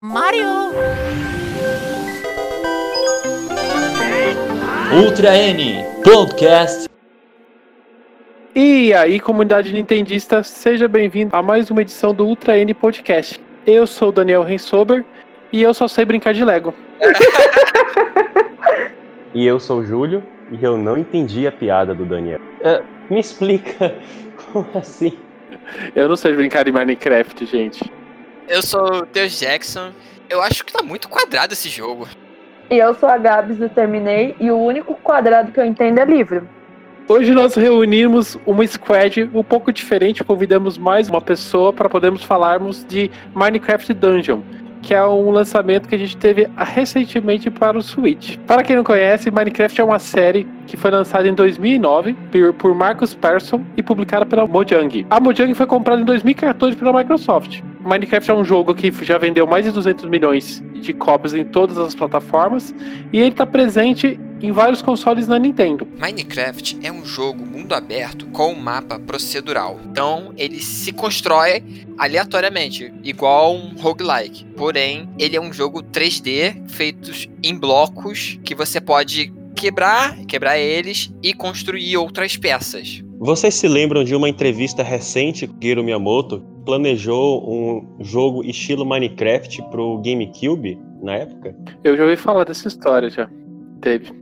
Mario! Ultra N Podcast. E aí, comunidade nintendista, seja bem-vindo a mais uma edição do Ultra N Podcast. Eu sou o Daniel Rensober e eu só sei brincar de Lego. E eu sou o Júlio e eu não entendi a piada do Daniel. É, me explica, como assim? Eu não sei brincar de Minecraft, gente. Eu sou o Deus Jackson. Eu acho que tá muito quadrado esse jogo. E eu sou a Gabs do Terminei e o único quadrado que eu entendo é livro. Hoje nós reunimos uma squad um pouco diferente, convidamos mais uma pessoa para podermos falarmos de Minecraft Dungeon, que é um lançamento que a gente teve recentemente para o Switch. Para quem não conhece, Minecraft é uma série que foi lançada em 2009 por, por Marcus Persson e publicada pela Mojang. A Mojang foi comprada em 2014 pela Microsoft. Minecraft é um jogo que já vendeu mais de 200 milhões de cópias em todas as plataformas e ele está presente em vários consoles da Nintendo. Minecraft é um jogo mundo aberto com um mapa procedural. Então ele se constrói aleatoriamente, igual um roguelike. Porém, ele é um jogo 3D feito em blocos que você pode quebrar, quebrar eles e construir outras peças. Vocês se lembram de uma entrevista recente que Hiro Miyamoto planejou um jogo estilo Minecraft pro GameCube na época? Eu já ouvi falar dessa história já. Teve.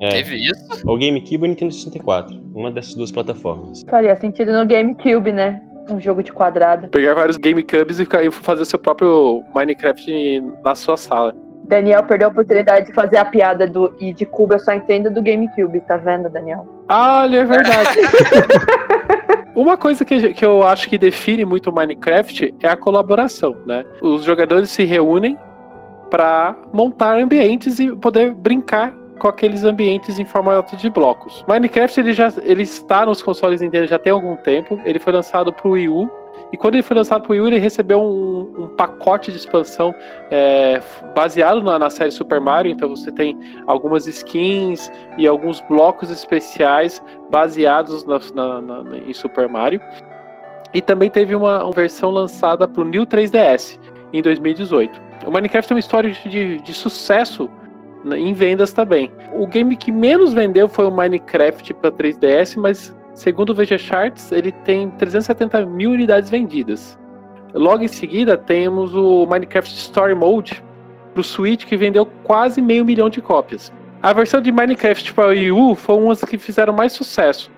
É, Teve isso? o GameCube e o Nintendo 64, uma dessas duas plataformas. Faria sentido no GameCube, né? Um jogo de quadrado. Pegar vários GameCubes e e fazer seu próprio Minecraft na sua sala. Daniel perdeu a oportunidade de fazer a piada do e de cubo eu só entendo do GameCube, tá vendo, Daniel? Olha, é verdade. Uma coisa que, que eu acho que define muito Minecraft é a colaboração, né? Os jogadores se reúnem para montar ambientes e poder brincar com aqueles ambientes em formato de blocos. Minecraft ele já ele está nos consoles Nintendo já tem algum tempo. Ele foi lançado para o Wii U e quando ele foi lançado para o Wii U ele recebeu um, um pacote de expansão é, baseado na, na série Super Mario. Então você tem algumas skins e alguns blocos especiais baseados na- na- em Super Mario. E também teve uma, uma versão lançada para o New 3DS em 2018. O Minecraft tem uma história de, de sucesso na- em vendas também. O game que menos vendeu foi o Minecraft para 3DS, mas segundo o VG Charts, ele tem 370 mil unidades vendidas. Logo em seguida, temos o Minecraft Story Mode para o Switch, que vendeu quase meio milhão de cópias. A versão de Minecraft para o Wii U foi uma das que fizeram mais sucesso,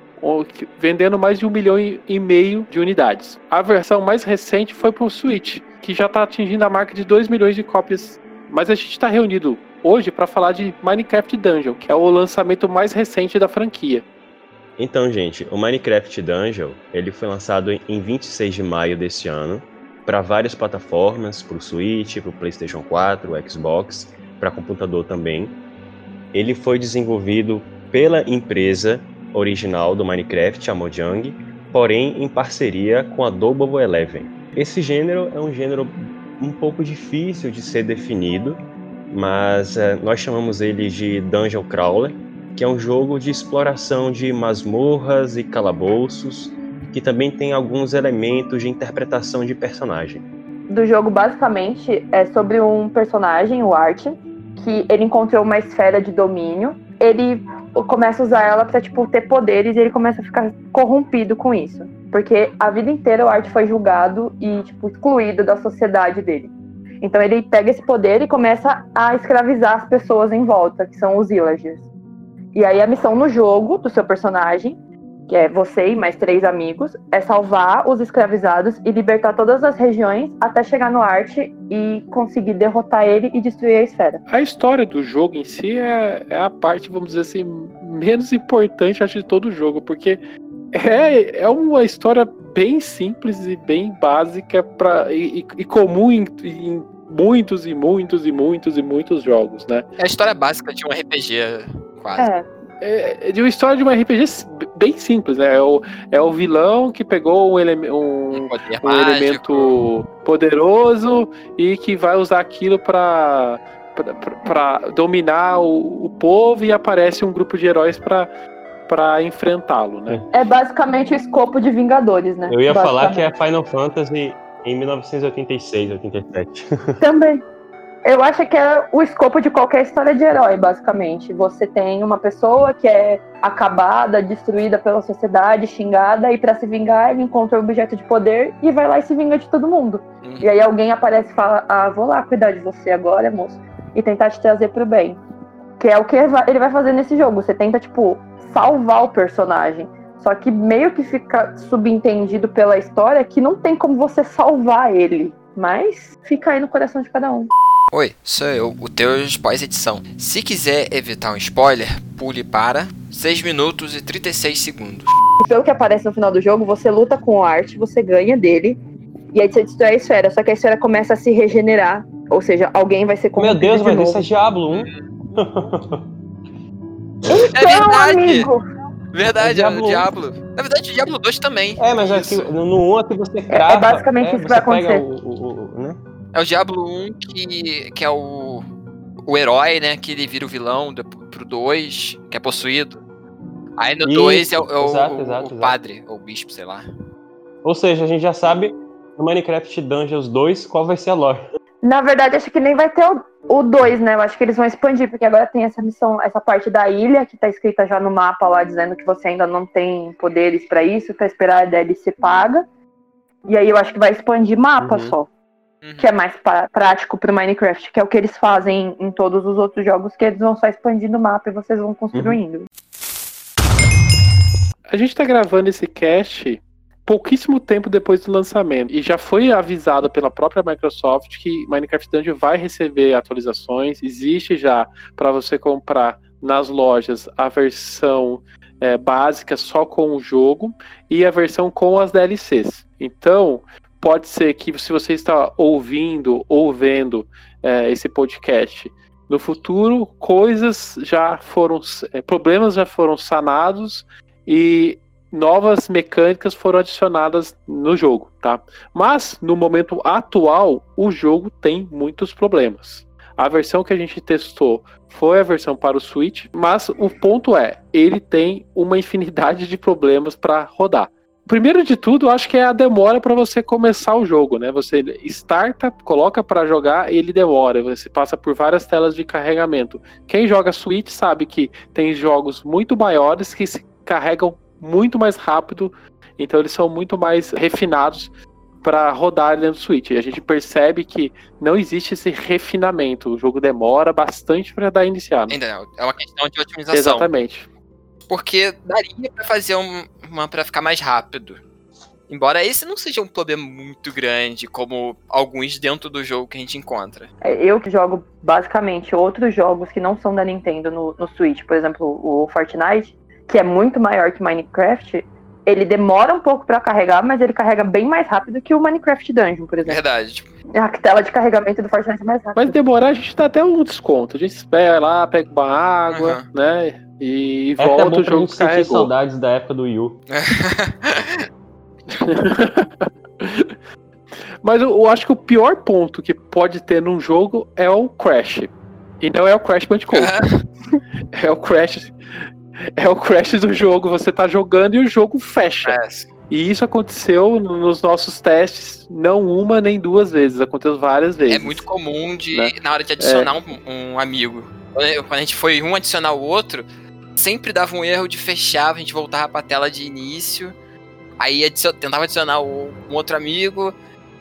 vendendo mais de um milhão e meio de unidades. A versão mais recente foi para o Switch, que já está atingindo a marca de 2 milhões de cópias. Mas a gente está reunido hoje para falar de Minecraft Dungeon, que é o lançamento mais recente da franquia. Então, gente, o Minecraft Dungeon, ele foi lançado em 26 de maio desse ano para várias plataformas, para o Switch, para o PlayStation 4, o Xbox, para computador também. Ele foi desenvolvido pela empresa original do Minecraft, a Mojang, porém em parceria com a Double Eleven. Esse gênero é um gênero um pouco difícil de ser definido, mas eh, nós chamamos ele de Dungeon Crawler, que é um jogo de exploração de masmorras e calabouços, que também tem alguns elementos de interpretação de personagem. Do jogo, basicamente, é sobre um personagem, o Art, que ele encontrou uma esfera de domínio. Ele começa a usar ela pra, tipo, ter poderes e ele começa a ficar corrompido com isso. Porque a vida inteira o Art foi julgado e, tipo, excluído da sociedade dele. Então ele pega esse poder e começa a escravizar as pessoas em volta, que são os villagers. E aí a missão no jogo do seu personagem, que é você e mais três amigos, é salvar os escravizados e libertar todas as regiões até chegar no Art e conseguir derrotar ele e destruir a esfera. A história do jogo em si é, é a parte, vamos dizer assim, menos importante, acho, de todo o jogo, porque é, é uma história bem simples e bem básica pra, e, e- e comum em, em muitos e muitos e muitos e muitos jogos, né? É a história básica de um RPG, quase. É, É, é de uma história de um RPG bem simples, né? É o, é o vilão que pegou um, eleme- um, Um um elemento poderoso e que vai usar aquilo para para dominar o, o povo e aparece um grupo de heróis para para enfrentá-lo, né? é basicamente o escopo de Vingadores, né? Eu ia falar que é Final Fantasy em 1986, 87. Também. Eu acho que é o escopo de qualquer história de herói, basicamente. Você tem uma pessoa que é acabada, destruída pela sociedade, xingada, e para se vingar, ele encontra um objeto de poder e vai lá e se vinga de todo mundo. Uhum. E aí alguém aparece e fala: Ah, vou lá cuidar de você agora, moço, e tentar te trazer pro bem. Que é o que ele vai fazer nesse jogo. Você tenta, tipo, salvar o personagem. Só que meio que fica subentendido pela história que não tem como você salvar ele. Mas fica aí no coração de cada um. Oi, sou eu, o teu pós-edição. Se quiser evitar um spoiler, pule para 6 minutos e 36 segundos. Pelo que aparece no final do jogo, você luta com o Art, você ganha dele, e aí você destrói a esfera. Só que a esfera começa a se regenerar. Ou seja, alguém vai ser Meu Deus, de mas novo. isso é Diablo 1. Então, É verdade. amigo! Verdade, É é o o Diablo. Na verdade, o Diablo 2 também. É, mas aqui, no no 1 aqui você crava. basicamente é, isso que vai acontecer. o- o- o- né? É o Diablo 1 que, que é o, o herói, né? Que ele vira o vilão do, pro 2, que é possuído. Aí no Isso, 2 é, o- é o, exato, exato, o exato. padre, ou o bispo, sei lá. Ou seja, a gente já sabe no Minecraft Dungeons 2 qual vai ser a lore. Na verdade, acho que nem vai ter o 2, né? Eu acho que eles vão expandir, porque agora tem essa missão, essa parte da ilha que tá escrita já no mapa lá, dizendo que você ainda não tem poderes pra isso, pra esperar a DLC paga. E aí eu acho que vai expandir mapa Uhum. só, Uhum. que é mais pra- prático pro Minecraft, que é o que eles fazem em todos os outros jogos, que eles vão só expandindo o mapa e vocês vão construindo. A gente tá gravando esse cast pouquíssimo tempo depois do lançamento. E já foi avisado pela própria Microsoft que Minecraft Dungeon vai receber atualizações. Existe já para você comprar nas lojas a versão é, básica só com o jogo e a versão com as DLCs. Então, pode ser que se você está ouvindo ou vendo é, esse podcast no futuro, coisas já foram, é, problemas já foram sanados e novas mecânicas foram adicionadas no jogo, tá? Mas no momento atual, o jogo tem muitos problemas. A versão que a gente testou foi a versão para o Switch, mas o ponto é, ele tem uma infinidade de problemas para rodar. Primeiro de tudo, eu acho que é a demora para você começar o jogo, né? Você starta, coloca para jogar e ele demora. Você passa por várias telas de carregamento. Quem joga Switch sabe que tem jogos muito maiores que se carregam muito mais rápido, então eles são muito mais refinados para rodar dentro do Switch. E a gente percebe que não existe esse refinamento. O jogo demora bastante para dar iniciar. né? Ainda não, é uma questão de otimização. Exatamente. Porque daria pra fazer um- uma pra ficar mais rápido. Embora esse não seja um problema muito grande, como alguns dentro do jogo que a gente encontra. É, Eu que jogo basicamente outros jogos que não são da Nintendo no, no Switch, por exemplo, o Fortnite, que é muito maior que Minecraft, ele demora um pouco pra carregar, mas ele carrega bem mais rápido que o Minecraft Dungeon, por exemplo. Verdade. Tipo, A tela de carregamento do Fortnite é mais rápida. Mas demorar a gente dá até um desconto. A gente espera lá, pega uma água, Aham. né? E É é volta o jogo carregou. saudades da época do Wii U. Mas eu, eu acho que o pior ponto que pode ter num jogo é o crash. E não é o Crash Bandicoot. é o crash. É o crash do jogo. Você tá jogando e o jogo fecha. é, E isso aconteceu no- nos nossos testes, não uma nem duas vezes, aconteceu várias vezes. é muito comum de, Né? na hora de adicionar um, um amigo. Quando a gente foi um adicionar o outro, sempre dava um erro de fechar, a gente voltava pra tela de início, aí adicion- tentava adicionar um outro amigo,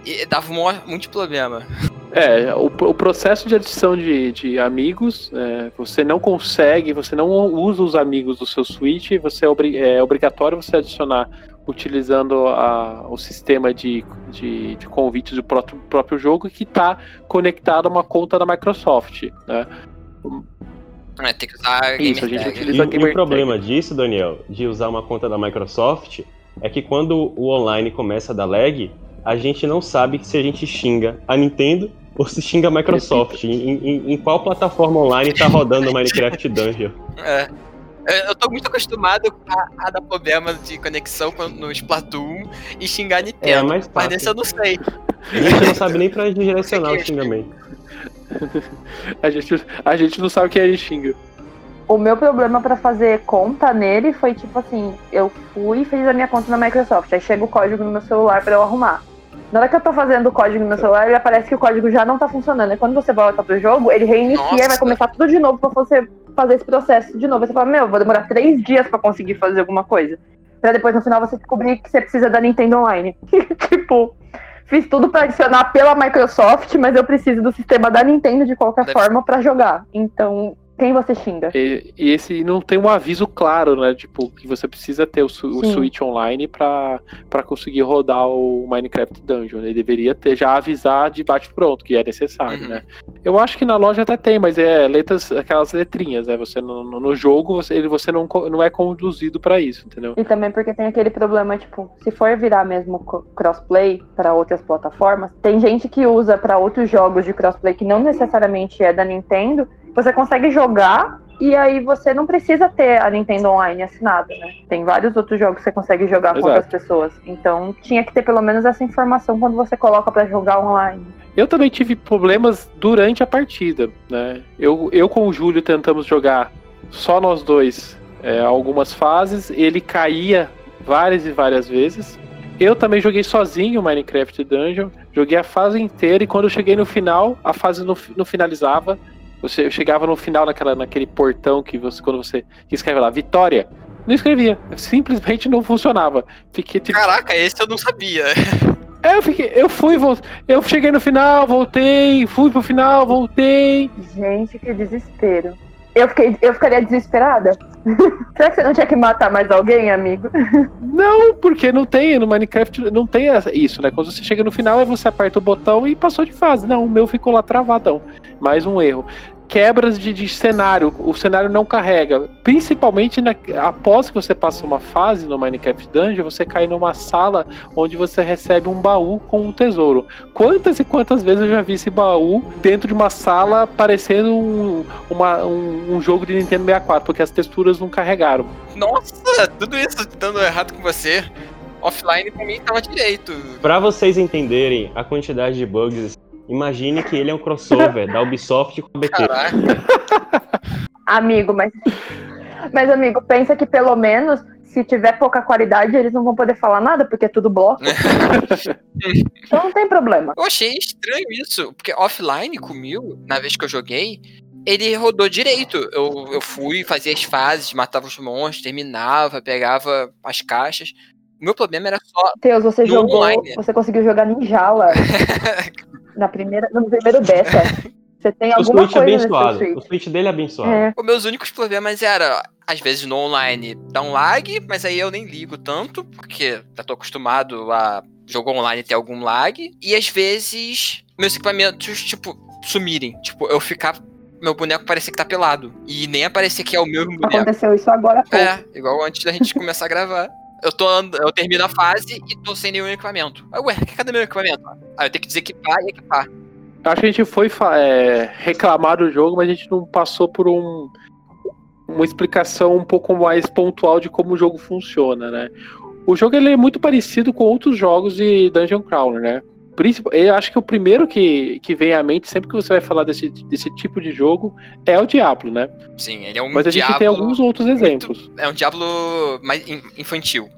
e dava um muito problema. É, o, o processo de adição de, de amigos, é, você não consegue, você não usa os amigos do seu Switch, você é, obri- é obrigatório você adicionar utilizando a- o sistema de, de, de convites do próprio, próprio jogo que está conectado a uma conta da Microsoft. Né? É, tem que usar Isso, a gente tag. utiliza- E, e o problema disso, Daniel, de usar uma conta da Microsoft, é que quando o online começa a dar lag, a gente não sabe se a gente xinga a Nintendo ou se xinga a Microsoft. Em, em- em qual plataforma online tá rodando o Minecraft Dungeon? É. Eu- tô muito acostumado a, a dar problema de conexão no Splatoon e xingar a Nintendo. É, mais mas fácil. nesse eu não sei. A gente não sabe nem pra onde direcionar o xingamento. A gente, a gente não sabe quem a gente xinga. O meu problema pra fazer conta nele foi tipo assim, eu fui e fiz a minha conta na Microsoft, aí chega o código no meu celular pra eu arrumar. Na hora que eu tô fazendo o código no meu celular, ele aparece que o código já não tá funcionando. E quando você volta pro jogo, ele reinicia Nossa. e vai começar tudo de novo pra você fazer esse processo de novo. Aí Você fala, meu, vou demorar três dias pra conseguir fazer alguma coisa. Pra depois, no final, você descobrir que você precisa da Nintendo Online. tipo, fiz tudo pra adicionar pela Microsoft, mas eu preciso do sistema da Nintendo de qualquer Deve- forma pra jogar. Então, quem você xinga? E, e esse não tem um aviso claro, né? Tipo, que você precisa ter o, o. Switch online pra, pra conseguir rodar o Minecraft Dungeon. Ele deveria ter já avisar de bate-pronto, que é necessário, Uhum. né? Eu acho que na loja até tem, mas é letras, aquelas letrinhas, né? Você no, no- no jogo, você, ele, você não, não é conduzido pra isso, entendeu? E também porque tem aquele problema, tipo, se for virar mesmo crossplay para outras plataformas, tem gente que usa para outros jogos de crossplay que não necessariamente é da Nintendo, você consegue jogar e aí você não precisa ter a Nintendo Online assinada, né? Tem vários outros jogos que você consegue jogar com Exato. outras pessoas. Então, tinha que ter pelo menos essa informação quando você coloca para jogar online. Eu também tive problemas durante a partida, né? Eu, eu com o Júlio tentamos jogar só nós dois é, algumas fases, ele caía várias e várias vezes. Eu também joguei sozinho o Minecraft Dungeon, joguei a fase inteira e quando eu cheguei no final, a fase não, não finalizava. Você, eu chegava no final naquela, naquele portão que você, quando você escreve lá, Vitória, não escrevia, simplesmente não funcionava. Fiquei tipo, Caraca, esse eu não sabia. é, eu fiquei, eu fui, eu cheguei no final, voltei, fui pro final, voltei. Gente, que desespero. Eu, fiquei, eu ficaria desesperada. Será que você não tinha que matar mais alguém, amigo? Não, porque não tem no Minecraft, não tem isso, né? Quando você chega no final, aí você aperta o botão e passou de fase. Não, o meu ficou lá travadão. Mais um erro. Quebras de, de cenário, o cenário não carrega. Principalmente na- após que você passa uma fase no Minecraft Dungeon, você cai numa sala onde você recebe um baú com um tesouro. Quantas e quantas vezes eu já vi esse baú dentro de uma sala parecendo um, uma- um- um jogo de Nintendo 64, porque as texturas não carregaram. Nossa, tudo isso dando errado com você. Offline pra mim tava direito. Pra vocês entenderem a quantidade de bugs, imagine que ele é um crossover da Ubisoft com a BT. Amigo, mas. Mas, amigo, pensa que pelo menos, se tiver pouca qualidade, eles não vão poder falar nada, porque é tudo bloco. então não tem problema. Eu achei estranho isso, porque offline comigo, na vez que eu joguei, ele rodou direito. Eu, eu fui, fazia as fases, matava os monstros, terminava, pegava as caixas. O meu problema era só. Teus, você No jogou. online. Você conseguiu jogar Ninjala na primeira, no primeiro beta. Você tem O Switch é coisa abençoado. Switch. O Switch dele é abençoado. É. Os meus únicos problemas eram, às vezes no online dá um lag, mas aí eu nem ligo tanto, porque já tô acostumado a jogar online ter algum lag. E às vezes meus equipamentos, tipo, sumirem. Tipo, eu ficar. Meu boneco parecer que tá pelado. E nem aparecer que é o meu boneco. Aconteceu isso agora há pouco. É, igual antes da gente começar a gravar. Eu tô eu termino a fase e tô sem nenhum equipamento. Aí, ué, cadê meu equipamento? Aí eu tenho que desequipar e equipar. Acho que a gente foi é, reclamar do jogo, mas a gente não passou por um, uma explicação um pouco mais pontual de como o jogo funciona, né? O jogo ele é muito parecido com outros jogos de Dungeon Crawler, né? Principal- Eu acho que o primeiro que, que vem à mente sempre que você vai falar desse, desse tipo de jogo é o Diablo, né? Sim, ele é um Mas a gente tem alguns outros exemplos. É um diablo mais in- infantil.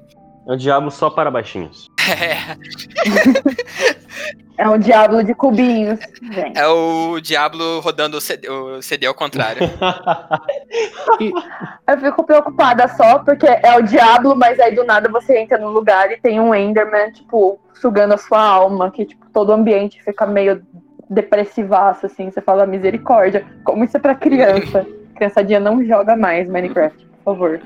É um diabo só para baixinhos. É, É um diabo de cubinhos. Gente. é o diablo rodando o CD, o CD ao contrário. Eu fico preocupada só porque é o diabo, mas aí do nada você entra num lugar e tem um Enderman, tipo, sugando a sua alma, que tipo, todo o ambiente fica meio depressivaço, assim. Você fala misericórdia. Como isso é pra criança? Criançadinha não joga mais Minecraft, por favor.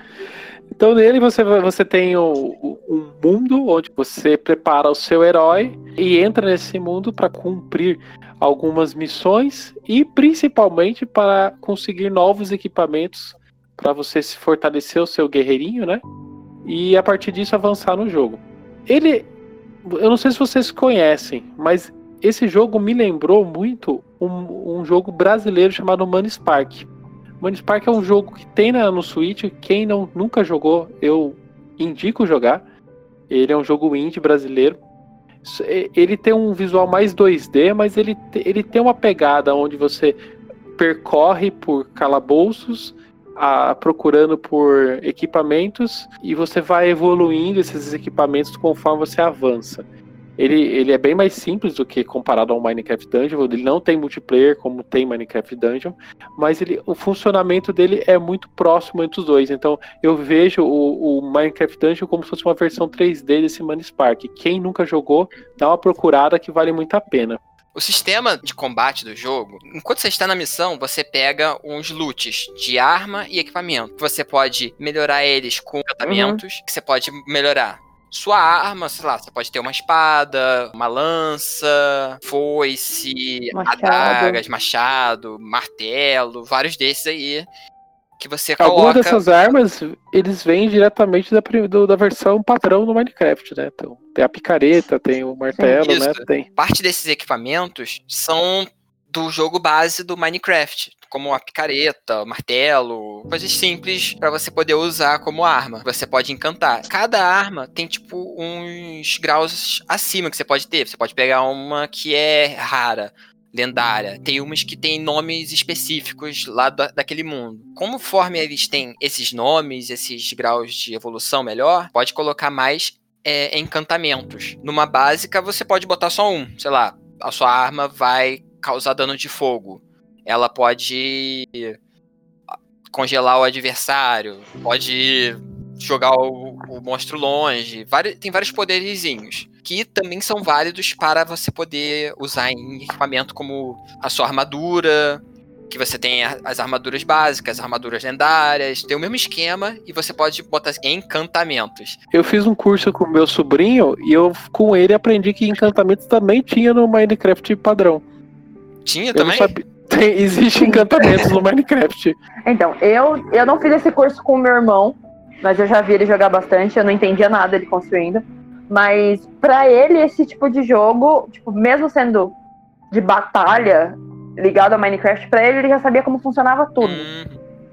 Então nele você, você tem o- o- um mundo onde você prepara o seu herói e entra nesse mundo para cumprir algumas missões e principalmente para conseguir novos equipamentos para você se fortalecer o seu guerreirinho, né? E a partir disso avançar no jogo. Ele, eu não sei se vocês conhecem, mas esse jogo me lembrou muito um, um jogo brasileiro chamado Money Spark. Money Spark é um jogo que tem na- no Switch. Quem não, nunca jogou, eu indico jogar. Ele é um jogo indie brasileiro. E- Ele tem um visual mais 2D, mas ele, ele tem uma pegada onde você percorre por calabouços, a- procurando por equipamentos, e você vai evoluindo esses equipamentos conforme você avança. Ele, ele é bem mais simples do que comparado ao Minecraft Dungeon. Ele não tem multiplayer como tem Minecraft Dungeon, mas ele, o funcionamento dele é muito próximo entre os dois. Então eu vejo o, o Minecraft Dungeon como se fosse uma versão 3D desse Manispark. Quem nunca jogou, dá uma procurada que vale muito a pena. O sistema de combate do jogo, enquanto você está na missão, você pega uns loots de arma e equipamento. Você pode melhorar eles com encantamentos, uhum. que você pode melhorar sua arma, sei lá, você pode ter uma espada, uma lança, foice, machado. adagas, machado, martelo, vários desses aí que você coloca. Algumas dessas armas, eles vêm diretamente da, do, da versão padrão do Minecraft, né? Então, tem a picareta, tem o martelo, Isso. né? Tem. Parte desses equipamentos são do jogo base do Minecraft, como a picareta, o martelo, coisas simples para você poder usar como arma. Você pode encantar. Cada arma tem tipo uns graus acima que você pode ter. Você pode pegar uma que é rara, lendária. Tem umas que têm nomes específicos lá da, daquele mundo. Conforme eles têm esses nomes, esses graus de evolução melhor, pode colocar mais é, encantamentos. Numa básica, você pode botar só um. Sei lá, a sua arma vai causar dano de fogo. Ela pode congelar o adversário, pode jogar o, o monstro longe. Vários, tem vários poderizinhos que também são válidos para você poder usar em equipamento como a sua armadura, que você tem as armaduras básicas, as armaduras lendárias, tem o mesmo esquema e você pode botar encantamentos. Eu fiz um curso com meu sobrinho e eu com ele aprendi que encantamentos também tinha no Minecraft padrão. Tinha eu também? Tem, existe encantamentos no Minecraft. Então, eu, eu não fiz esse curso com o meu irmão, mas eu já vi ele jogar bastante, eu não entendia nada ele construindo. Mas para ele, esse tipo de jogo, tipo, mesmo sendo de batalha ligado a Minecraft, para ele ele já sabia como funcionava tudo. Hum.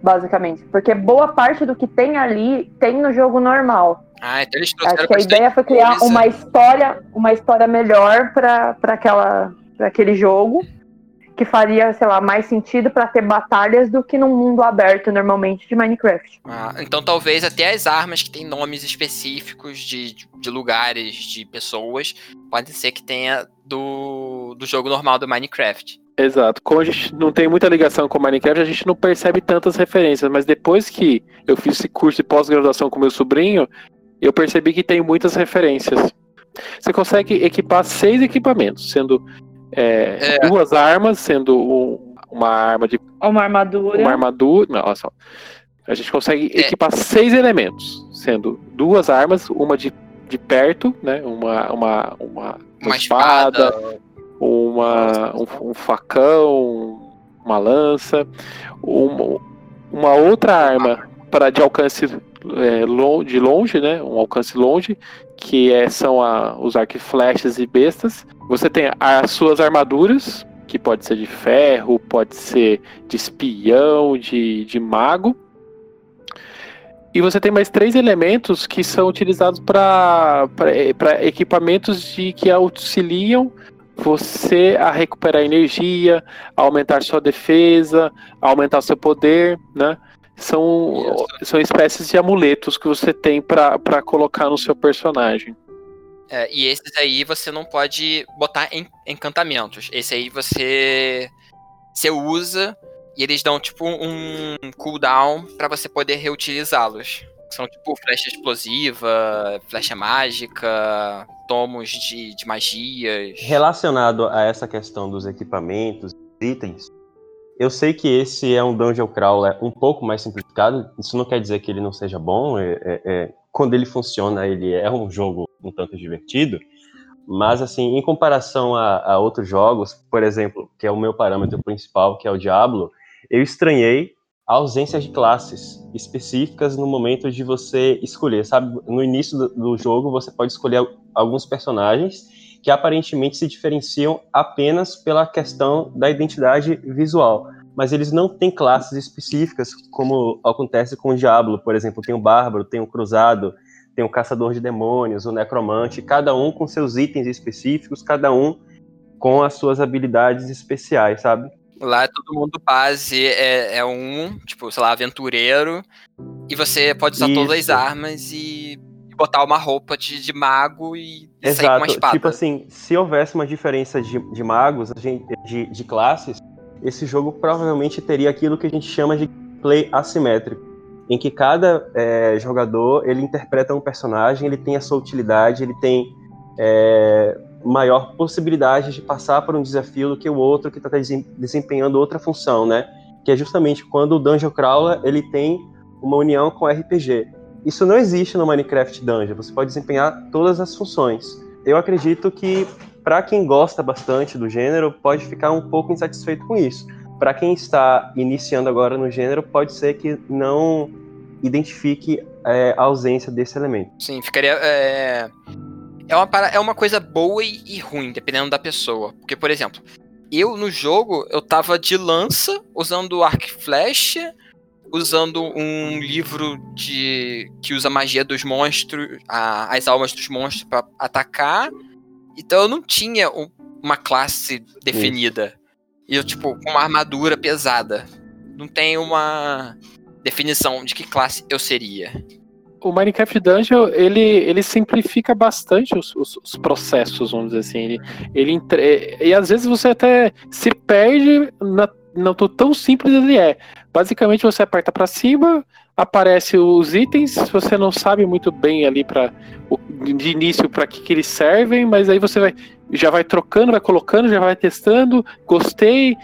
Basicamente. Porque boa parte do que tem ali tem no jogo normal. Ah, então eles Acho que a ideia foi criar coisa. uma história, uma história melhor para aquela pra aquele jogo que faria, sei lá, mais sentido para ter batalhas do que num mundo aberto normalmente de Minecraft. Ah, então talvez até as armas que têm nomes específicos de, de lugares, de pessoas, pode ser que tenha do, do jogo normal do Minecraft. Exato. Como a gente não tem muita ligação com Minecraft, a gente não percebe tantas referências, mas depois que eu fiz esse curso de pós-graduação com meu sobrinho, eu percebi que tem muitas referências. Você consegue equipar seis equipamentos, sendo é, é. duas armas, sendo um, uma arma de. Uma armadura. Uma armadura. Não, olha só. A gente consegue é. equipar seis elementos, sendo duas armas, uma de, de perto, né? Uma, uma, uma, uma espada, espada, uma, um, um, facão, uma lança, uma, uma outra arma para de alcance é, de longe, né? Um alcance longe, que é, são a, os arco flechas e bestas. Você tem as suas armaduras, que pode ser de ferro, pode ser de espião, de, de mago. E você tem mais três elementos que são utilizados para equipamentos de, que auxiliam você a recuperar energia, a aumentar sua defesa, a aumentar seu poder, né? São, são espécies de amuletos que você tem para colocar no seu personagem. É, e esses aí você não pode botar em encantamentos. Esse aí você, você usa e eles dão tipo um cooldown para você poder reutilizá-los. São tipo flecha explosiva, flecha mágica, tomos de, de magias. Relacionado a essa questão dos equipamentos, itens, eu sei que esse é um dungeon crawler um pouco mais simplificado. Isso não quer dizer que ele não seja bom. É, é, é, quando ele funciona, ele é um jogo um tanto divertido. Mas, assim, em comparação a, a, outros jogos, por exemplo, que é o meu parâmetro principal, que é o Diablo, eu estranhei a ausência de classes específicas no momento de você escolher, sabe? No início do, do jogo, você pode escolher alguns personagens que aparentemente se diferenciam apenas pela questão da identidade visual. Mas eles não têm classes específicas, como acontece com o Diablo, por exemplo. Tem o Bárbaro, tem o Cruzado, tem o Caçador de Demônios, o Necromante, cada um com seus itens específicos, cada um com as suas habilidades especiais, sabe? Lá todo mundo base é, é um, tipo, sei lá, aventureiro, e você pode usar Isso. todas as armas e botar uma roupa de, de mago e, e sair com uma Exato. espada. Tipo assim, se houvesse uma diferença de, de magos, de, de classes, esse jogo provavelmente teria aquilo que a gente chama de play assimétrico, em que cada é, jogador ele interpreta um personagem, ele tem a sua utilidade, ele tem é, maior possibilidade de passar por um desafio do que o outro que está desempenhando outra função, né? Que é justamente quando o Dungeon Crawler ele tem uma união com o RPG. Isso não existe no Minecraft Dungeon. Você pode desempenhar todas as funções. Eu acredito que para quem gosta bastante do gênero pode ficar um pouco insatisfeito com isso. Para quem está iniciando agora no gênero pode ser que não identifique é, a ausência desse elemento. Sim, ficaria. É, é, uma, para- é uma coisa boa e, ruim, dependendo da pessoa. Porque, por exemplo, eu no jogo, eu tava de lança, usando arco e flecha, usando um livro de que usa magia dos monstros, a- as almas dos monstros pra atacar. Então eu não tinha um- uma classe definida. E eu, tipo, com uma armadura pesada. Não tem uma definição de que classe eu seria. O Minecraft Dungeon, ele, ele simplifica bastante os, os- os processos, vamos dizer assim. Ele, ele entre- E às vezes você até se perde na, no tão- tão simples ele é. Basicamente você aperta pra cima, aparece os itens, você não sabe muito bem ali para de início para que, que eles servem, mas aí você vai já vai trocando, vai colocando, já vai testando, gostei,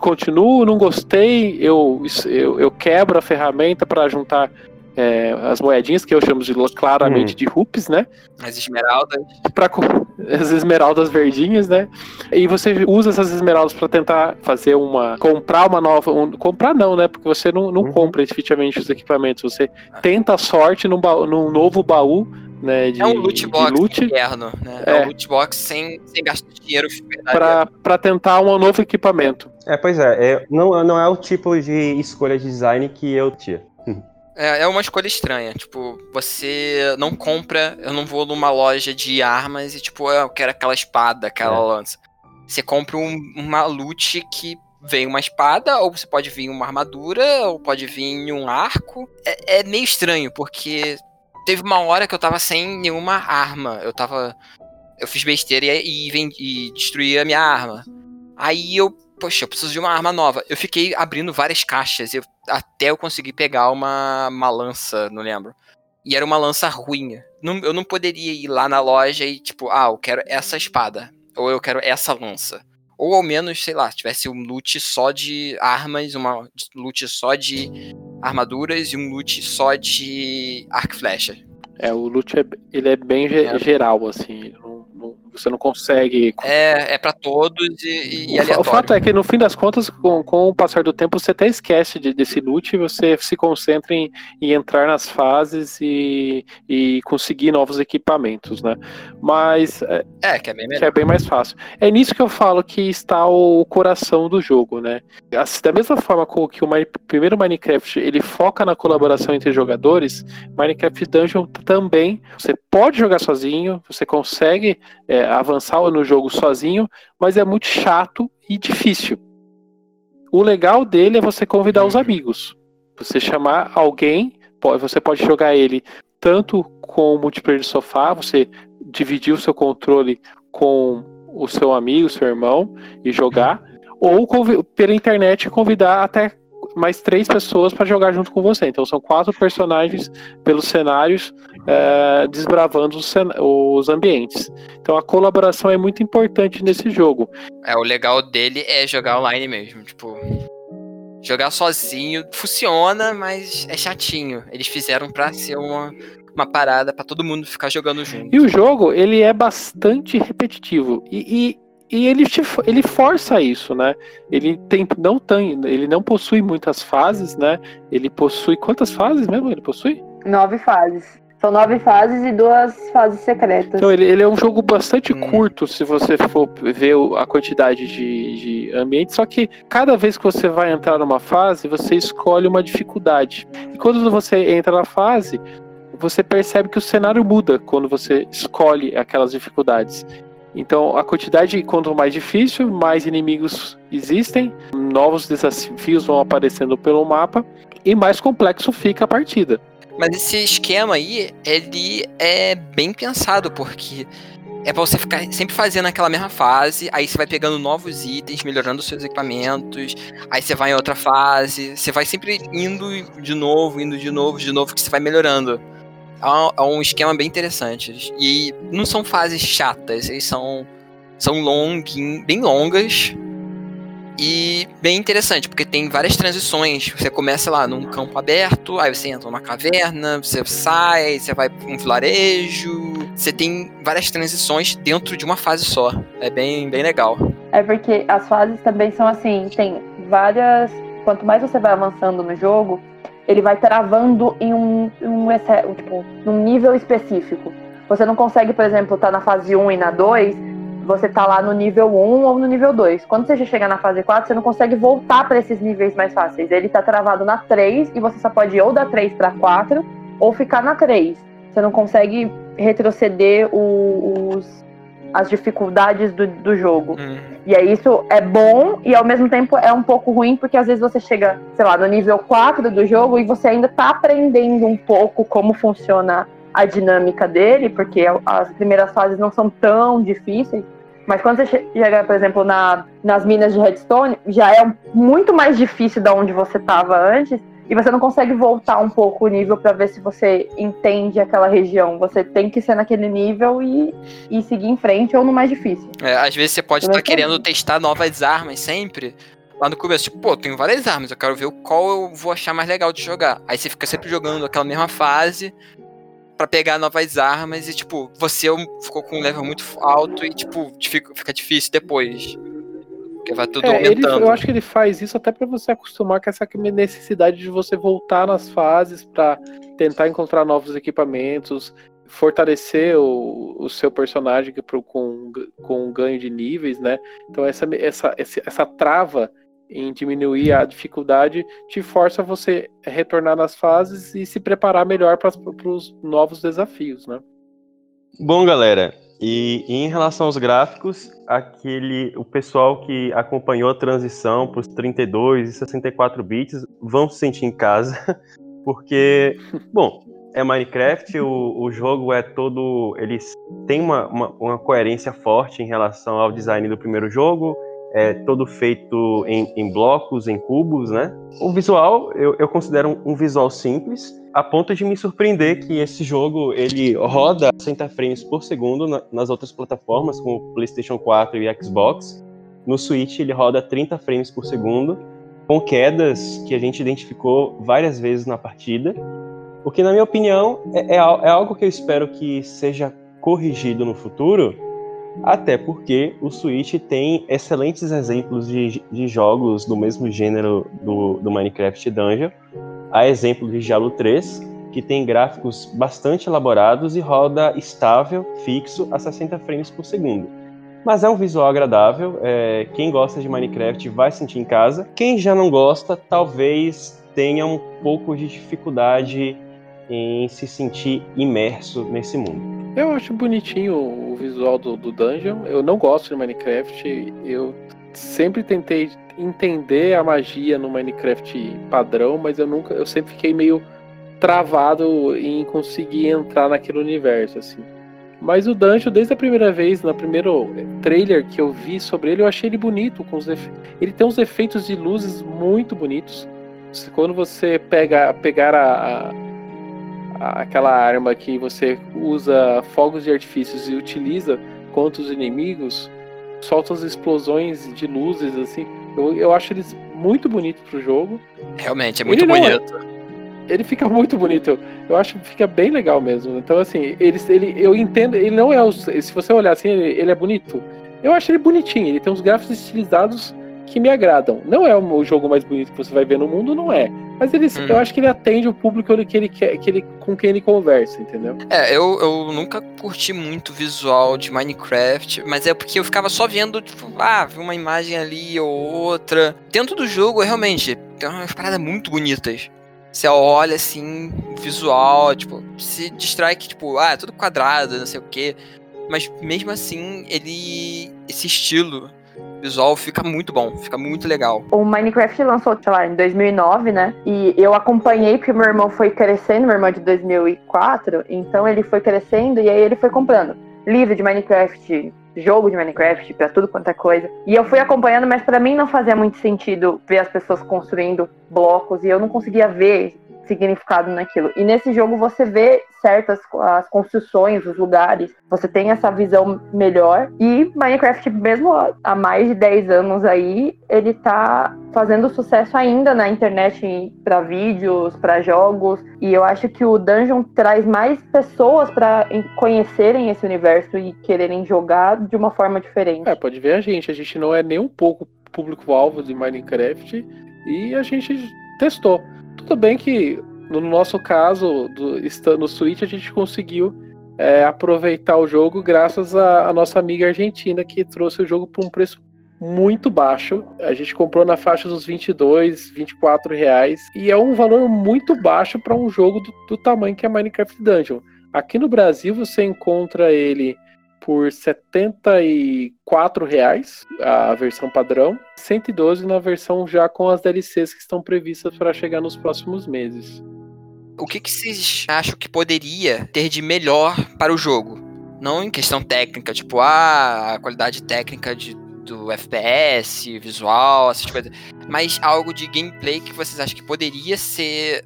continuo, não gostei, eu, eu, eu quebro a ferramenta para juntar é, as moedinhas, que eu chamo de claramente de rupees, né? As esmeraldas. Pra, as esmeraldas verdinhas, né? E você usa essas esmeraldas para tentar fazer uma. comprar uma nova. um- comprar não, né? Porque você não, não Uhum. compra efetivamente os equipamentos. Você tenta a sorte num, baú- num novo baú, né? De, É um loot de box loot interno, né? É. É. um loot box sem, sem gasto de dinheiro pra, pra tentar um novo equipamento. É, pois é, é, não, não é o tipo de escolha de design que eu tinha. É, é uma escolha estranha. Tipo, você não compra. Eu não vou numa loja de armas e, tipo, eu quero aquela espada, aquela É. lança. Você compra um- uma loot que vem uma espada, ou você pode vir uma armadura, ou pode vir um arco. É, é meio estranho, porque teve uma hora que eu tava sem nenhuma arma. Eu tava. Eu fiz besteira e, e, e destruí a minha arma. Aí eu, poxa, eu preciso de uma arma nova. Eu fiquei abrindo várias caixas eu- até eu conseguir pegar uma, uma lança, não lembro. E era uma lança ruim. Não- eu não poderia ir lá na loja e, tipo, ah, eu quero essa espada. Ou eu quero essa lança. Ou ao menos, sei lá, tivesse um loot só de armas, uma loot só de armaduras e um loot só de arco e flecha. É, o loot é, ele é bem É. geral, assim. não- não- você não consegue É, é para todos e, e O, fa- o aleatório. fato é que no fim das contas, com, com o passar do tempo, você até esquece de- desse loot e você se concentra em, em entrar nas fases e, e conseguir novos equipamentos, né? Mas é, É, que é bem que melhor. é bem mais fácil. É nisso que eu falo que está o coração do jogo, né? Assim, da mesma forma com que o primeiro Minecraft ele foca na colaboração entre jogadores, Minecraft Dungeon também. Você pode jogar sozinho, você consegue é, avançar no jogo sozinho, mas é muito chato e difícil. O legal dele é você convidar os amigos. Você chamar alguém, você pode jogar ele tanto com o multiplayer de sofá, você dividir o seu controle com o seu amigo, seu irmão e jogar, ou convi- pela internet convidar até mais três pessoas para jogar junto com você. Então são quatro personagens pelos cenários é, desbravando os, cen- os ambientes. Então a colaboração é muito importante nesse jogo. É, o legal dele é jogar online mesmo. Tipo, jogar sozinho funciona, mas é chatinho. Eles fizeram pra ser uma, uma parada pra todo mundo ficar jogando junto. E o jogo, ele é bastante repetitivo. E, e, e ele, te, ele força isso, né? Ele tem, não tem, ele não possui muitas fases, né? Ele possui quantas fases mesmo? Ele possui? Nove fases. São nove fases e duas fases secretas. Então ele, ele é um jogo bastante Hum. curto se você for ver a quantidade de, de ambientes. Só que cada vez que você vai entrar numa fase, você escolhe uma dificuldade. E quando você entra na fase, você percebe que o cenário muda quando você escolhe aquelas dificuldades. Então, a quantidade, quanto mais difícil, mais inimigos existem, novos desafios vão aparecendo pelo mapa e mais complexo fica a partida. Mas esse esquema aí, ele é bem pensado, porque é pra você ficar sempre fazendo aquela mesma fase, aí você vai pegando novos itens, melhorando seus equipamentos, aí você vai em outra fase, você vai sempre indo de novo, indo de novo, de novo, que você vai melhorando. É um, esquema bem interessante. E não são fases chatas, eles são, são longuinhos, bem longas, e bem interessante, porque tem várias transições. Você começa lá num campo aberto, aí você entra numa caverna, você sai, você vai pra um vilarejo. Você tem várias transições dentro de uma fase só. É bem, bem legal. É porque as fases também são assim, tem várias. Quanto mais você vai avançando no jogo, ele vai travando em um, um, tipo, num nível específico. Você não consegue, por exemplo, estar tá na fase 1 e na 2 você tá lá no nível 1 ou no nível 2. Quando você já chega na fase 4, você não consegue voltar para esses níveis mais fáceis. Ele tá travado na 3 e você só pode ir ou da 3 para 4 ou ficar na 3. Você não consegue retroceder o, os, as dificuldades do, do jogo. Hum. E aí isso é bom e ao mesmo tempo é um pouco ruim, porque às vezes você chega, sei lá, no nível 4 do jogo e você ainda tá aprendendo um pouco como funciona a dinâmica dele, porque as primeiras fases não são tão difíceis. Mas quando você chega, por exemplo, na, nas minas de redstone, já é muito mais difícil da onde você estava antes. E você não consegue voltar um pouco o nível para ver se você entende aquela região. Você tem que ser naquele nível e, e seguir em frente ou no mais difícil. É, às vezes você pode estar tá querendo testar novas armas sempre. Lá no começo, tipo, pô, tenho várias armas, eu quero ver qual eu vou achar mais legal de jogar. Aí você fica sempre jogando aquela mesma fase, para pegar novas armas e, tipo, você ficou com um level muito alto e, tipo, fica difícil depois. Porque vai tudo é, aumentando. Ele, eu acho que ele faz isso até para você acostumar com essa necessidade de você voltar nas fases para tentar encontrar novos equipamentos, fortalecer o, o seu personagem com, com um ganho de níveis, né? Então essa, essa, essa trava em diminuir a dificuldade, te força a você retornar nas fases e se preparar melhor para os novos desafios, né? Bom, galera, e em relação aos gráficos, aquele o pessoal que acompanhou a transição para os 32 e 64 bits vão se sentir em casa, porque, bom, é Minecraft, o, o jogo é todo. Ele tem uma, uma, uma coerência forte em relação ao design do primeiro jogo é todo feito em, em, blocos, em cubos, né? O visual, eu, eu considero um, visual simples, a ponto de me surpreender que esse jogo ele roda 60 frames por segundo na, nas outras plataformas, como PlayStation 4 e Xbox. No Switch ele roda 30 frames por segundo, com quedas que a gente identificou várias vezes na partida. O que, na minha opinião, é, é, é algo que eu espero que seja corrigido no futuro, até porque o Switch tem excelentes exemplos de, de jogos do mesmo gênero do, do Minecraft Dungeon. Há exemplo de Diablo 3, que tem gráficos bastante elaborados e roda estável, fixo, a 60 frames por segundo. Mas é um visual agradável, é, quem gosta de Minecraft vai sentir em casa. Quem já não gosta, talvez tenha um pouco de dificuldade em se sentir imerso nesse mundo. Eu acho bonitinho o visual do, do dungeon. Eu não gosto de Minecraft. Eu sempre tentei entender a magia no Minecraft padrão, mas eu nunca, eu sempre fiquei meio travado em conseguir entrar naquele universo assim. Mas o Dungeon, desde a primeira vez, no primeiro trailer que eu vi sobre ele, eu achei ele bonito. Com os efe... Ele tem uns efeitos de luzes muito bonitos. Quando você pega, pegar a, aquela arma que você usa fogos de artifícios e utiliza contra os inimigos, solta as explosões de luzes, assim. Eu, eu acho eles muito bonitos pro jogo. Realmente, é muito ele é- bonito. É, ele fica muito bonito. Eu acho que fica bem legal mesmo. Então, assim, ele, ele, eu entendo. Ele não é. O, se você olhar assim, ele, ele é bonito. Eu acho ele bonitinho. Ele tem uns gráficos estilizados que me agradam. Não é o jogo mais bonito que você vai ver no mundo, não é. Mas ele, hum. eu acho que ele atende o público que ele que ele, com quem ele conversa, entendeu? É, eu, eu nunca curti muito o visual de Minecraft, mas é porque eu ficava só vendo, tipo, ah, vi uma imagem ali ou outra. Dentro do jogo, realmente, tem umas paradas muito bonitas. Você olha assim, visual, tipo, se distrai que, tipo, ah, é tudo quadrado, não sei o quê. Mas mesmo assim, ele. Esse estilo visual fica muito bom, fica muito legal. O Minecraft lançou, sei lá, em 2009, né? E eu acompanhei porque meu irmão foi crescendo, meu irmão é de 2004, então ele foi crescendo e aí ele foi comprando livro de Minecraft, jogo de Minecraft, pra tudo quanto é coisa. E eu fui acompanhando, mas para mim não fazia muito sentido ver as pessoas construindo blocos e eu não conseguia ver significado naquilo. E nesse jogo você vê certas as construções, os lugares, você tem essa visão melhor. E Minecraft, mesmo há mais de 10 anos aí, ele tá fazendo sucesso ainda na internet para vídeos, para jogos. E eu acho que o Dungeon traz mais pessoas para conhecerem esse universo e quererem jogar de uma forma diferente. É, pode ver a gente, a gente não é nem um pouco público-alvo de Minecraft e a gente testou. Tudo bem que no nosso caso, do, no Switch, a gente conseguiu é, aproveitar o jogo graças à nossa amiga argentina que trouxe o jogo por um preço muito baixo. A gente comprou na faixa dos 22, 24 reais e é um valor muito baixo para um jogo do, do, tamanho que é Minecraft Dungeon. Aqui no Brasil você encontra ele por 74 reais a versão padrão, 112 na versão já com as DLCs que estão previstas para chegar nos próximos meses. O que, que vocês acham que poderia ter de melhor para o jogo? Não em questão técnica, tipo, ah, a qualidade técnica de, do FPS, visual, essas coisas, mas algo de gameplay que vocês acham que poderia ser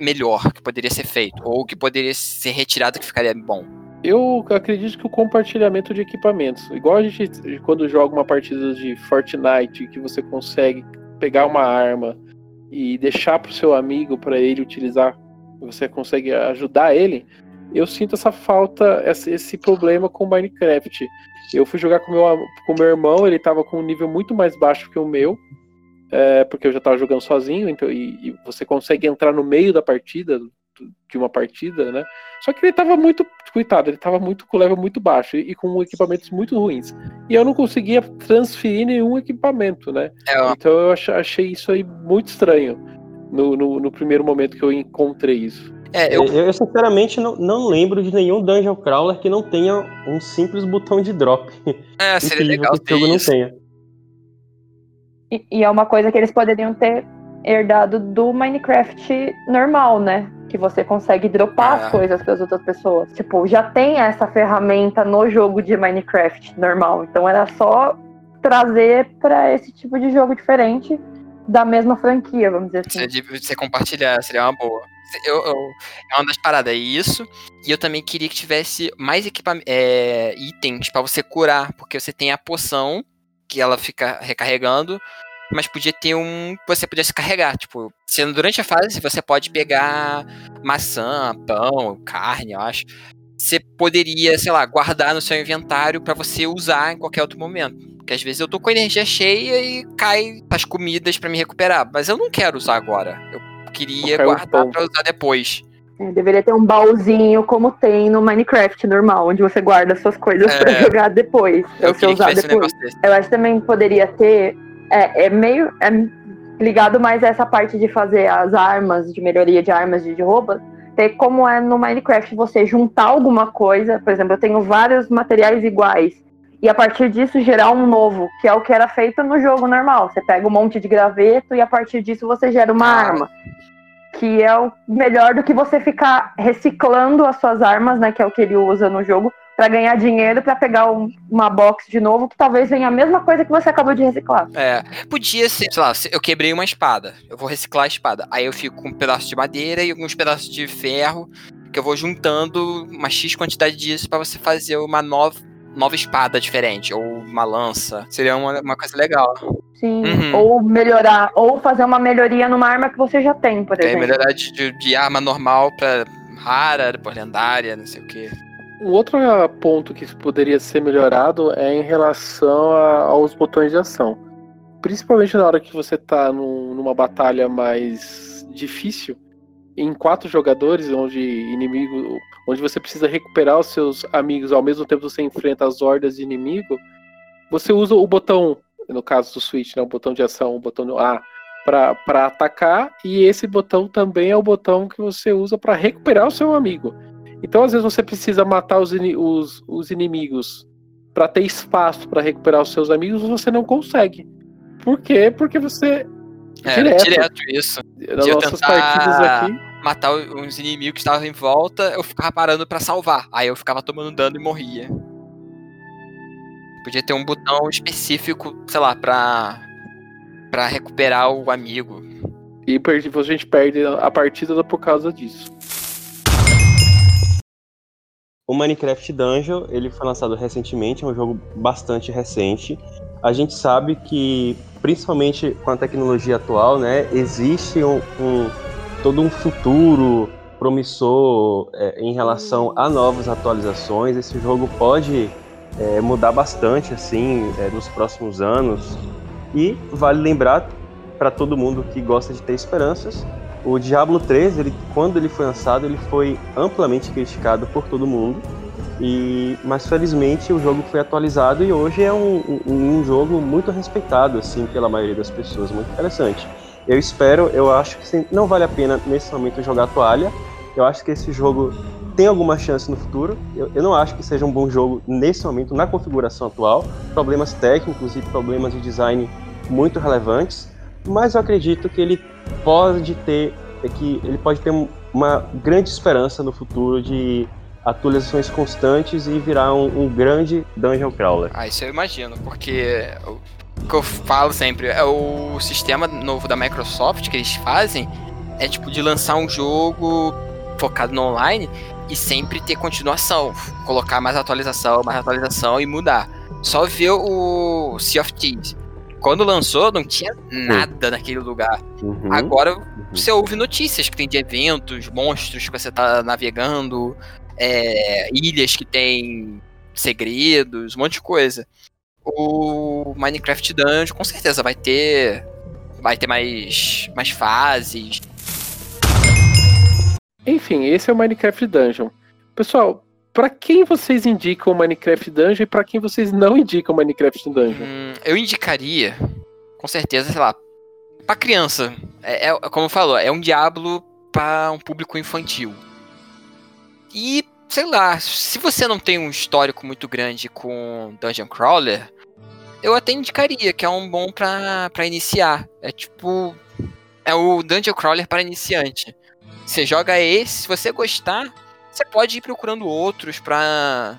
melhor, que poderia ser feito, ou que poderia ser retirado que ficaria bom. Eu acredito que o compartilhamento de equipamentos, igual a gente quando joga uma partida de Fortnite, que você consegue pegar uma arma e deixar para o seu amigo para ele utilizar, você consegue ajudar ele. Eu sinto essa falta, esse problema com Minecraft. Eu fui jogar com meu com meu irmão, ele estava com um nível muito mais baixo que o meu, é, porque eu já estava jogando sozinho, então e, e, você consegue entrar no meio da partida, de uma partida, né? Só que ele tava muito, coitado, ele tava muito com level muito baixo e, e com equipamentos muito ruins. E eu não conseguia transferir nenhum equipamento, né? É, então eu achei isso aí muito estranho no, no, no, primeiro momento que eu encontrei isso. É, eu... eu sinceramente não, não lembro de nenhum Dungeon Crawler que não tenha um simples botão de drop. É, seria legal que o jogo isso. não tenha. E, e é uma coisa que eles poderiam ter herdado do Minecraft normal, né? Que você consegue dropar as ah. coisas para as outras pessoas. Tipo, já tem essa ferramenta no jogo de Minecraft normal. Então era só trazer para esse tipo de jogo diferente da mesma franquia, vamos dizer assim. Você, você compartilhar seria uma boa. Eu, eu, é uma das paradas, é isso. E eu também queria que tivesse mais é, itens para você curar, porque você tem a poção que ela fica recarregando mas podia ter um. Você podia se carregar. Tipo, sendo durante a fase, você pode pegar maçã, pão, carne, eu acho. Você poderia, sei lá, guardar no seu inventário para você usar em qualquer outro momento. Porque às vezes eu tô com a energia cheia e cai as comidas para me recuperar. Mas eu não quero usar agora. Eu queria guardar para usar depois. É, deveria ter um baúzinho como tem no Minecraft normal, onde você guarda suas coisas é, para jogar depois. Eu você usar depois. Um eu acho que também poderia ter é, é meio é ligado mais a essa parte de fazer as armas, de melhoria de armas de, de roupas, ter como é no Minecraft você juntar alguma coisa, por exemplo, eu tenho vários materiais iguais, e a partir disso gerar um novo, que é o que era feito no jogo normal. Você pega um monte de graveto e a partir disso você gera uma ah. arma. Que é o melhor do que você ficar reciclando as suas armas, né? Que é o que ele usa no jogo, para ganhar dinheiro para pegar um, uma box de novo que talvez venha a mesma coisa que você acabou de reciclar. É, podia ser, sei lá, eu quebrei uma espada, eu vou reciclar a espada. Aí eu fico com um pedaço de madeira e alguns pedaços de ferro que eu vou juntando uma X quantidade disso para você fazer uma nova nova espada diferente, ou uma lança. Seria uma, uma coisa legal. Sim, uhum. ou melhorar, ou fazer uma melhoria numa arma que você já tem, por exemplo. É, melhorar de, de arma normal pra rara, depois lendária, não sei o que. Um outro ponto que poderia ser melhorado é em relação a, aos botões de ação. Principalmente na hora que você está numa batalha mais difícil, em quatro jogadores, onde inimigo, onde você precisa recuperar os seus amigos ao mesmo tempo que você enfrenta as hordas de inimigo, você usa o botão, no caso do Switch, né, o botão de ação, o botão A, para atacar, e esse botão também é o botão que você usa para recuperar o seu amigo. Então, às vezes, você precisa matar os, os, os inimigos para ter espaço para recuperar os seus amigos, você não consegue. Por quê? Porque você É, Direto. direto, isso. nas eu nossas partidas aqui, Matar os inimigos que estavam em volta, eu ficava parando pra salvar. Aí eu ficava tomando dano e morria. Podia ter um botão específico, sei lá, pra. pra recuperar o amigo. e perdi- a gente perde a partida por causa disso. O Minecraft Dungeon, ele foi lançado recentemente, é um jogo bastante recente. A gente sabe que, principalmente com a tecnologia atual, né, existe um, um- todo um futuro promissor é, em relação a novas atualizações. Esse jogo pode é, mudar bastante, assim, é, nos próximos anos. E vale lembrar para todo mundo que gosta de ter esperanças, o Diablo 3, ele, quando ele foi lançado, ele foi amplamente criticado por todo mundo. E, mas felizmente o jogo foi atualizado e hoje é um, um, um jogo muito respeitado assim pela maioria das pessoas, muito interessante. Eu espero, eu acho que não vale a pena nesse momento jogar toalha. Eu acho que esse jogo tem alguma chance no futuro. Eu, eu não acho que seja um bom jogo nesse momento na configuração atual. Problemas técnicos e problemas de design muito relevantes, mas eu acredito que ele pode ter é que ele pode ter um- uma grande esperança no futuro de atualizações constantes e virar um, um grande dungeon crawler. Ah, isso eu imagino, porque o que eu falo sempre é o sistema novo da Microsoft que eles fazem é tipo de lançar um jogo focado no online e sempre ter continuação, colocar mais atualização, mais atualização e mudar. Só ver o Sea of Thieves. Quando lançou, não tinha nada naquele lugar. Uhum. Agora você ouve notícias que tem de eventos, monstros que você tá navegando, é, ilhas que tem segredos, um monte de coisa. O Minecraft Dungeon com certeza vai ter vai ter mais mais fases. Enfim, esse é o Minecraft Dungeon. Pessoal, pra quem vocês indicam o Minecraft Dungeon e pra quem vocês não indicam o Minecraft Dungeon? Hum, eu indicaria, com certeza, sei lá, pra criança. É, é- como falou, é um Diablo pra um público infantil. E, sei lá, se você não tem um histórico muito grande com Dungeon Crawler, eu até indicaria que é um bom pra, pra iniciar. É tipo. É o Dungeon Crawler para iniciante. Você joga esse, se você gostar, você pode ir procurando outros pra,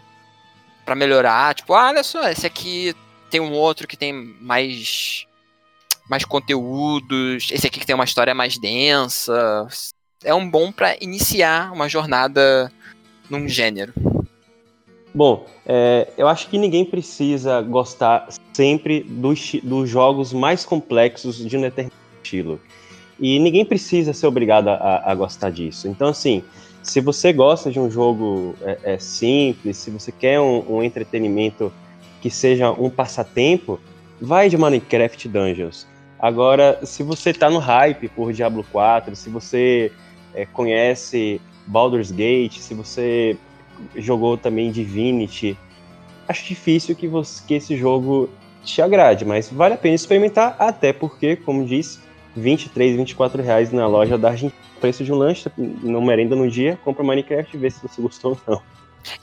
pra melhorar. Tipo, ah, olha só, esse aqui tem um outro que tem mais mais conteúdos, esse aqui que tem uma história mais densa. É um bom pra iniciar uma jornada num gênero. Bom, é, eu acho que ninguém precisa gostar sempre dos, dos jogos mais complexos de um determinado estilo. E ninguém precisa ser obrigado a, a gostar disso. Então, assim, se você gosta de um jogo é, é, simples, se você quer um, um entretenimento que seja um passatempo, vai de Minecraft Dungeons. Agora, se você tá no hype por Diablo 4, se você é, conhece Baldur's Gate, se você jogou também Divinity, acho difícil que, você, que esse jogo te agrade, mas vale a pena experimentar, até porque, como disse, 23, 24 reais na loja da Argentina. Preço de um lanche, não merenda no dia, compra Minecraft e vê se você gostou ou não.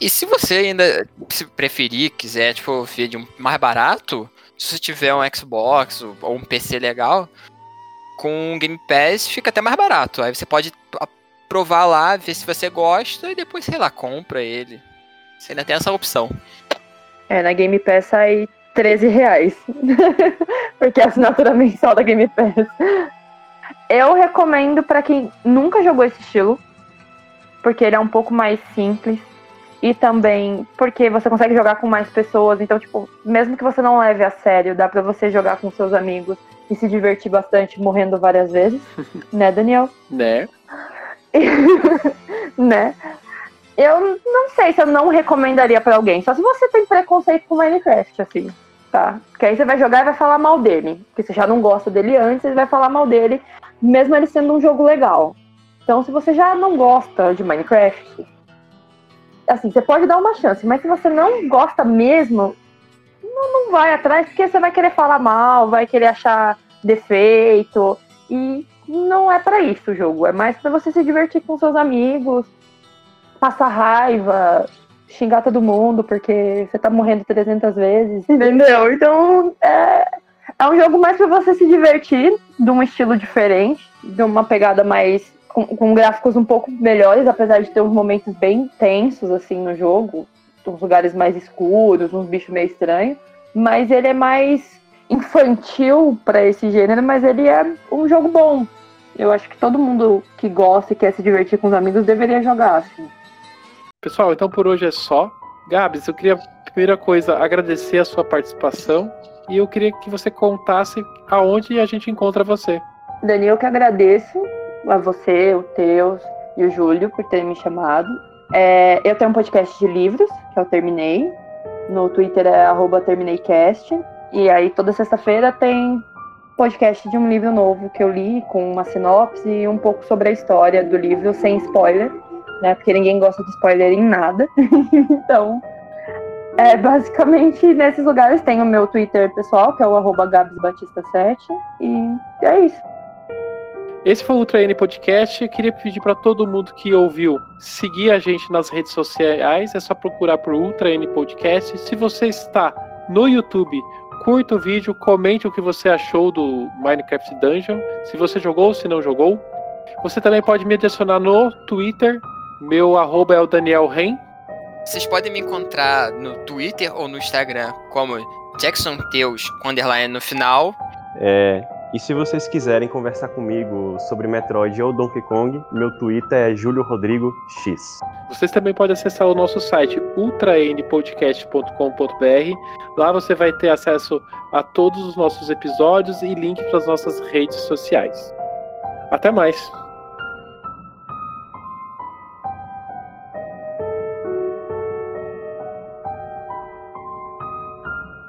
E se você ainda se preferir, quiser, tipo, ver de um mais barato, se você tiver um Xbox ou ou um PC legal, com o Game Pass fica até mais barato. Aí você pode provar lá, ver se você gosta e depois, sei lá, compra ele. Você ainda tem essa opção. É, na Game Pass sai 13 reais. Porque é a assinatura mensal da Game Pass. Eu recomendo pra quem nunca jogou esse estilo. Porque ele é um pouco mais simples. E também porque você consegue jogar com mais pessoas. Então, tipo, mesmo que você não leve a sério, dá pra você jogar com seus amigos e se divertir bastante, morrendo várias vezes. né, Daniel? Né? né? Eu não sei se eu não recomendaria pra alguém. Só se você tem preconceito com Minecraft, assim, tá? Porque aí você vai jogar e vai falar mal dele. Porque você já não gosta dele antes, você vai falar mal dele, mesmo ele sendo um jogo legal. Então, se você já não gosta de Minecraft, assim, você pode dar uma chance. Mas se você não gosta mesmo, não, não vai atrás, porque você vai querer falar mal, vai querer achar defeito. E não é pra isso o jogo. É mais pra você se divertir com seus amigos, passar raiva, xingar todo mundo porque você tá morrendo 300 vezes, entendeu? Então, é, é um jogo mais para você se divertir, de um estilo diferente, de uma pegada mais com, com, gráficos um pouco melhores, apesar de ter uns momentos bem tensos assim no jogo, uns lugares mais escuros, uns bichos meio estranhos, mas ele é mais infantil para esse gênero, mas ele é um jogo bom. Eu acho que todo mundo que gosta e quer se divertir com os amigos deveria jogar, assim. Pessoal, então por hoje é só. Gabs, eu queria, primeira coisa, agradecer a sua participação e eu queria que você contasse aonde a gente encontra você. Daniel, que agradeço a você, o Teus e o Júlio por terem me chamado. É, eu tenho um podcast de livros, que eu terminei. No Twitter é termineiCast. E aí toda sexta-feira tem podcast de um livro novo que eu li, com uma sinopse e um pouco sobre a história do livro, sem spoiler, né? Porque ninguém gosta de spoiler em nada. então, é, basicamente nesses lugares tem o meu Twitter pessoal, que é o gabsbatista7, e é isso. Esse foi o Ultra N Podcast. Eu queria pedir para todo mundo que ouviu seguir a gente nas redes sociais. É só procurar por Ultra N Podcast. Se você está no YouTube, curta o vídeo, comente o que você achou do Minecraft Dungeon, se você jogou, se não jogou. Você também pode me adicionar no Twitter, meu arroba é o Daniel Ren. Vocês podem me encontrar no Twitter ou no Instagram como Jackson Teus, underline no final. É, e se vocês quiserem conversar comigo sobre Metroid ou Donkey Kong, meu Twitter é Júlio Rodrigo X. Vocês também podem acessar o nosso site ultraendpodcast.com.br. Lá você vai ter acesso a todos os nossos episódios e link para as nossas redes sociais. Até mais!